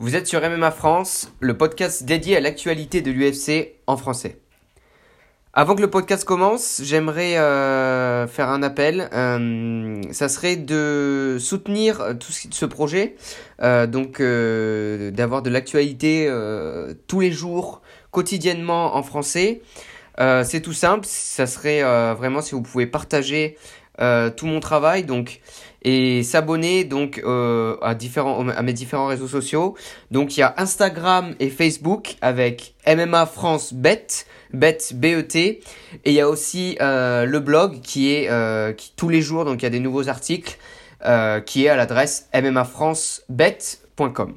Vous êtes sur MMA France, le podcast dédié à l'actualité de l'UFC en français. Avant que le podcast commence, j'aimerais euh, faire un appel. Euh, ça serait de soutenir tout ce, projet, euh, donc d'avoir de l'actualité tous les jours, quotidiennement en français. C'est tout simple. Ça serait vraiment si vous pouvez partager tout mon travail. Donc et s'abonner donc euh, à différents à mes différents réseaux sociaux. Donc il y a Instagram et Facebook avec MMA France Bet, Bet BET et il y a aussi euh, le blog qui est euh, qui tous les jours donc il y a des nouveaux articles euh, qui est à l'adresse mmafrancebet.com.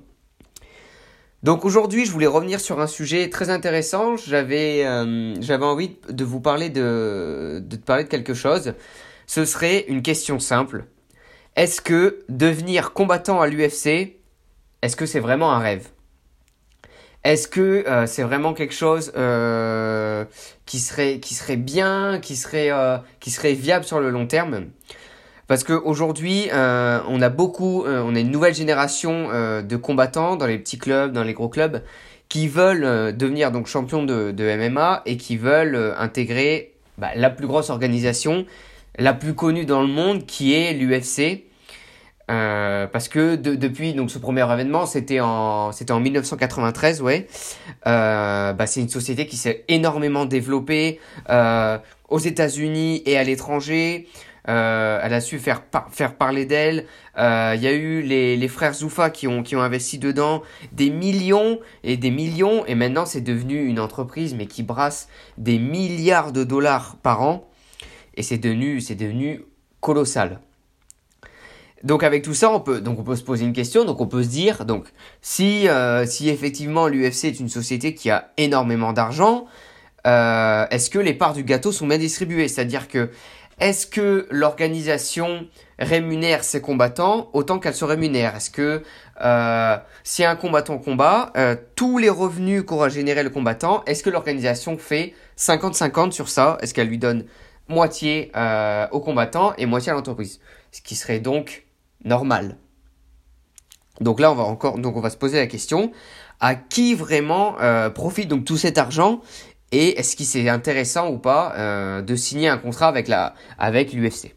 Donc aujourd'hui, je voulais revenir sur un sujet très intéressant. J'avais euh, j'avais envie de vous parler de de parler de quelque chose. Ce serait une question simple. Est-ce que devenir combattant à l'UFC, est-ce que c'est vraiment un rêve? Est-ce que euh, c'est vraiment quelque chose euh, qui serait bien, qui serait euh, qui serait viable sur le long terme? Parce qu'aujourd'hui, on a beaucoup, on a une nouvelle génération de combattants dans les petits clubs, dans les gros clubs, qui veulent devenir donc champions de, de, MMA et qui veulent intégrer bah, la plus grosse organisation la plus connue dans le monde qui est l'UFC. Euh, parce que depuis donc ce premier événement, c'était en c'était en 1993, ouais. Euh, bah, c'est une société qui s'est énormément développée euh, aux États-Unis et à l'étranger. Euh, elle a su faire faire parler d'elle. Euh, il y a eu les, les frères Zoufa qui ont qui ont investi dedans des millions et des millions et maintenant c'est devenu une entreprise mais qui brasse des milliards de dollars par an et c'est devenu, c'est devenu colossal. Donc avec tout ça, on peut, donc on peut se poser une question, donc on peut se dire, donc si, euh, si effectivement l'UFC est une société qui a énormément d'argent, euh, est-ce que les parts du gâteau sont bien distribuées? C'est-à-dire que est-ce que l'organisation rémunère ses combattants autant qu'elle se rémunère? Est-ce que euh, si un combattant combat, tous les revenus qu'aura généré le combattant, est-ce que l'organisation fait 50-50 sur ça? Est-ce qu'elle lui donne moitié euh, aux combattants et moitié à l'entreprise? Ce qui serait donc normal. Donc là, on va encore, donc on va se poser la question à qui vraiment euh, profite donc tout cet argent et est-ce qu'il c'est intéressant ou pas euh, de signer un contrat avec la avec l'UFC.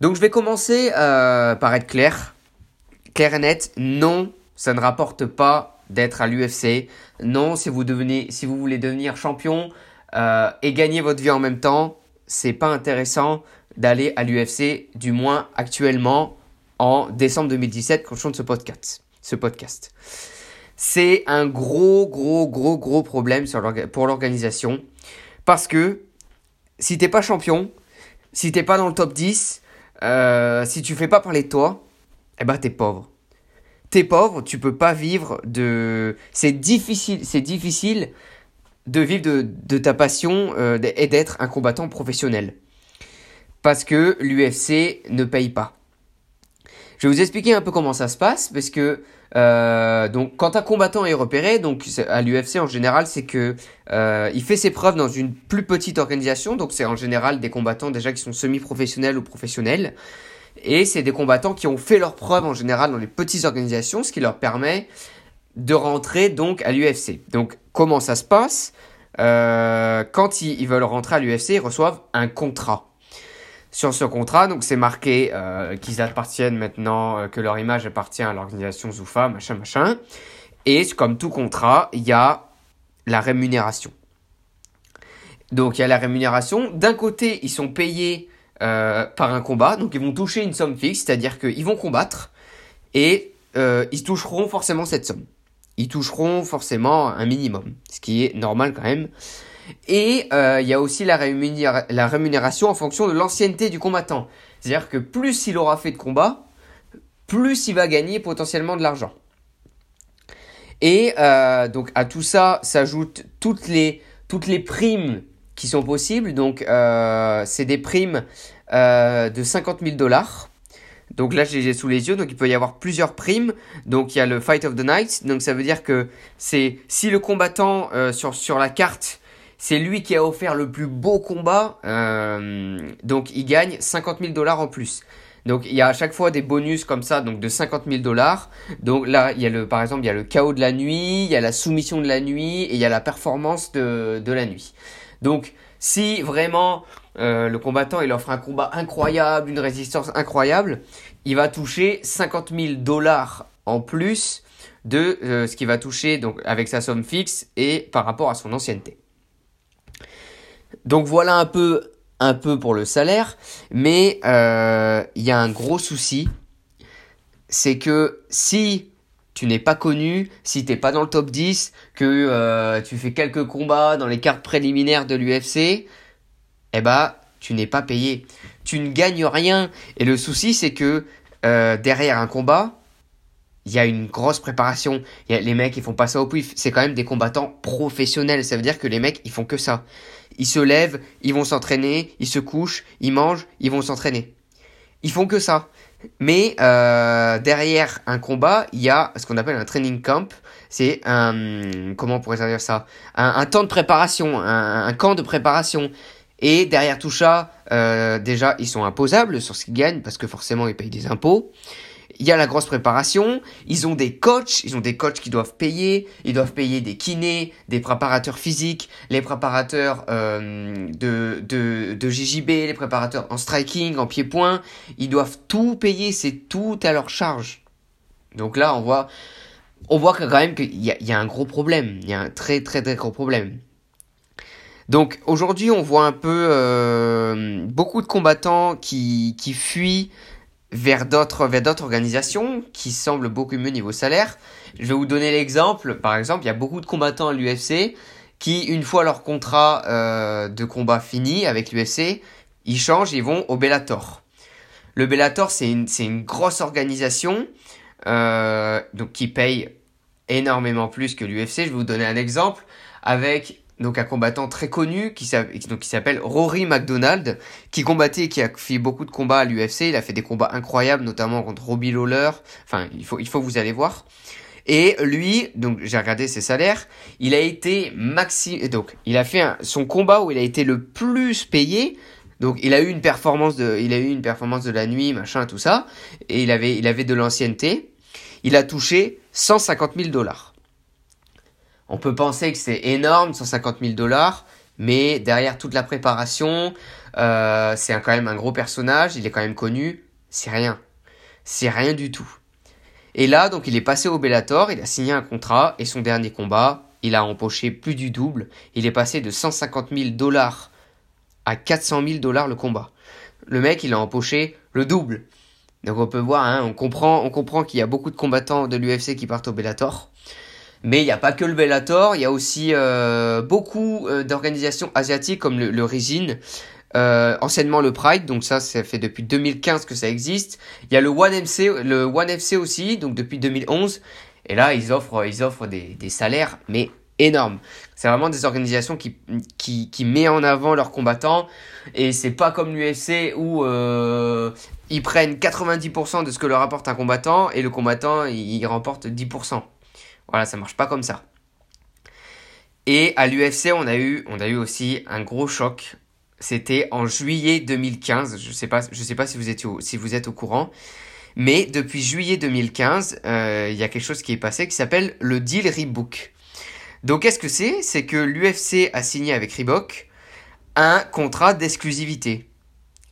Donc je vais commencer par être clair, clair et net. Non, ça ne rapporte pas d'être à l'UFC. Non, si vous devenez, si vous voulez devenir champion, euh, et gagner votre vie en même temps, c'est pas intéressant d'aller à l'UFC, du moins actuellement en décembre 2017 quand je chante ce podcast. Ce podcast. C'est un gros, gros, gros, gros problème pour l'organisation parce que si t'es pas champion, si t'es pas dans le top 10, euh, si tu fais pas parler de toi, eh ben t'es pauvre. T'es pauvre, tu peux pas vivre de. C'est difficile, c'est difficile de vivre de, ta passion euh, et d'être un combattant professionnel. Parce que l'UFC ne paye pas. Je vais vous expliquer un peu comment ça se passe, parce que euh, donc quand un combattant est repéré, donc à l'UFC en général, c'est que euh, il fait ses preuves dans une plus petite organisation, donc c'est en général des combattants déjà qui sont semi-professionnels ou professionnels, et c'est des combattants qui ont fait leurs preuves en général dans les petites organisations, ce qui leur permet de rentrer donc à l'UFC. Donc comment ça se passe? Euh, Quand ils, veulent rentrer à l'UFC, ils reçoivent un contrat. Sur ce contrat, donc c'est marqué euh, qu'ils appartiennent maintenant, euh, que leur image appartient à l'organisation Zoufa, machin, machin. Et comme tout contrat, il y a la rémunération. Donc il y a la rémunération. D'un côté, ils sont payés par un combat, donc ils vont toucher une somme fixe, c'est-à-dire qu'ils vont combattre et ils toucheront forcément cette somme ils toucheront forcément un minimum, ce qui est normal quand même. Et euh, il y a aussi la, rémunération en fonction de l'ancienneté du combattant. C'est-à-dire que plus il aura fait de combats, plus il va gagner potentiellement de l'argent. Et euh, donc à tout ça s'ajoutent toutes les, toutes les primes qui sont possibles. Donc euh, c'est des primes de 50 000 dollars donc là, je les ai sous les yeux. Donc il peut y avoir plusieurs primes. Donc il y a le Fight of the Night. Donc ça veut dire que c'est si le combattant sur, sur la carte, c'est lui qui a offert le plus beau combat, euh, donc il gagne 50 000 dollars en plus. Donc il y a à chaque fois des bonus comme ça, donc de 50 000 dollars. Donc là, il y a le, par exemple, il y a le chaos de la nuit, il y a la soumission de la nuit et il y a la performance de, de la nuit. Donc si vraiment euh, le combattant il offre un combat incroyable, une résistance incroyable, il va toucher 50 000 dollars en plus de euh, ce qu'il va toucher donc avec sa somme fixe et par rapport à son ancienneté. Donc voilà un peu un peu pour le salaire, mais euh, il y a un gros souci, c'est que si tu n'es pas connu, si t'es pas dans le top 10, que euh, tu fais quelques combats dans les cartes préliminaires de l'UFC, eh ben tu n'es pas payé. Tu ne gagnes rien. Et le souci c'est que euh, derrière un combat, il y a une grosse préparation. Y a, les mecs, ils font pas ça au pif. C'est quand même des combattants professionnels. Ça veut dire que les mecs, ils font que ça. Ils se lèvent, ils vont s'entraîner, ils se couchent, ils mangent, ils vont s'entraîner. Ils font que ça. Mais euh, derrière un combat, il y a ce qu'on appelle un training camp. C'est un comment on pourrait dire ça? Un, temps de préparation, un, camp de préparation. Et derrière tout ça, euh, déjà, ils sont imposables sur ce qu'ils gagnent parce que forcément, ils payent des impôts il y a la grosse préparation, ils ont des coachs, ils ont des coachs qui doivent payer, ils doivent payer des kinés, des préparateurs physiques, les préparateurs euh, de, de, de JJB, les préparateurs en striking, en pied-point, ils doivent tout payer, c'est tout à leur charge. Donc là, on voit, on voit quand même qu'il y a, un gros problème, il y a un très très très gros problème. Donc aujourd'hui, on voit un peu euh, beaucoup de combattants qui, qui fuient vers d'autres vers d'autres organisations qui semblent beaucoup mieux niveau salaire. Je vais vous donner l'exemple. Par exemple, il y a beaucoup de combattants à l'UFC qui, une fois leur contrat euh, de combat fini avec l'UFC, ils changent, ils vont au Bellator. Le Bellator, c'est une, c'est une grosse organisation euh, donc qui paye énormément plus que l'UFC. Je vais vous donner un exemple avec donc un combattant très connu qui s'appelle Rory McDonald, qui combattait, qui a fait beaucoup de combats à l'UFC. Il a fait des combats incroyables, notamment contre Robbie Lawler. Enfin, il faut, il faut vous aller voir. Et lui, donc j'ai regardé ses salaires, il a été maxi, donc il a fait son combat où il a été le plus payé. Donc il a eu une performance de, il a eu une performance de la nuit, machin, tout ça, et il avait, il avait de l'ancienneté. Il a touché 150 000 dollars. On peut penser que c'est énorme, 150 000 dollars, mais derrière toute la préparation, euh, c'est quand même un gros personnage, il est quand même connu, c'est rien. C'est rien du tout. Et là, donc, il est passé au Bellator, il a signé un contrat, et son dernier combat, il a empoché plus du double. Il est passé de 150 000 dollars à 400 000 dollars le combat. Le mec, il a empoché le double. Donc on peut voir, hein, on comprend, on comprend qu'il y a beaucoup de combattants de l'UFC qui partent au Bellator. Mais il n'y a pas que le Bellator, il y a aussi euh, beaucoup euh, d'organisations asiatiques comme le, le Rizin, euh, anciennement le Pride, donc ça, ça fait depuis 2015 que ça existe. Il y a le One MC, le One FC aussi, donc depuis 2011. Et là, ils offrent, ils offrent des, des salaires, mais énormes. C'est vraiment des organisations qui, qui, qui met en avant leurs combattants. Et c'est pas comme l'UFC où euh, ils prennent 90% de ce que leur apporte un combattant et le combattant, il remporte 10%. Voilà, ça marche pas comme ça. Et à l'UFC, on a eu, on a eu aussi un gros choc. C'était en juillet 2015. Je sais pas, je sais pas si vous êtes au, si vous êtes au courant. Mais depuis juillet 2015, euh, il y a quelque chose qui est passé qui s'appelle le deal Reebok. Donc qu'est-ce que c'est? C'est que l'UFC a signé avec Reebok un contrat d'exclusivité.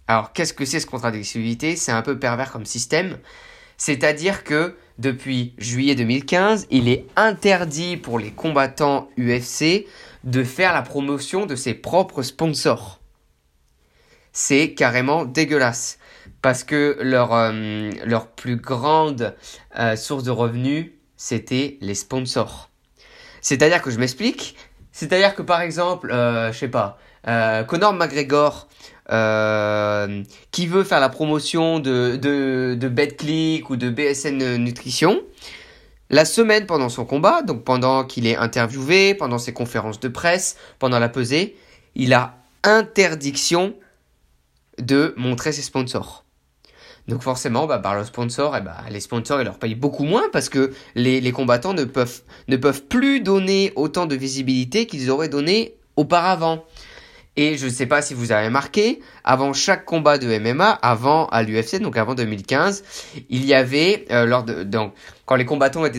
Alors qu'est-ce que c'est ce contrat d'exclusivité? C'est un peu pervers comme système. C'est-à-dire que depuis juillet 2015, il est interdit pour les combattants UFC de faire la promotion de ses propres sponsors. C'est carrément dégueulasse parce que leur, euh, leur plus grande euh, source de revenus, c'était les sponsors. C'est-à-dire que je m'explique, c'est-à-dire que par exemple, euh, je sais pas, Conor McGregor euh, qui veut faire la promotion de, de, de BetClick ou de BSN Nutrition, la semaine pendant son combat, donc pendant qu'il est interviewé, pendant ses conférences de presse, pendant la pesée, il a interdiction de montrer ses sponsors. Donc forcément, bah, par le sponsor, eh bah, les sponsors ils leur payent beaucoup moins parce que les, les combattants ne peuvent, ne peuvent plus donner autant de visibilité qu'ils auraient donné auparavant. Et je ne sais pas si vous avez marqué, avant chaque combat de MMA, avant à l'UFC, donc avant 2015, il y avait, euh, lors de, donc, quand les combattants étaient dans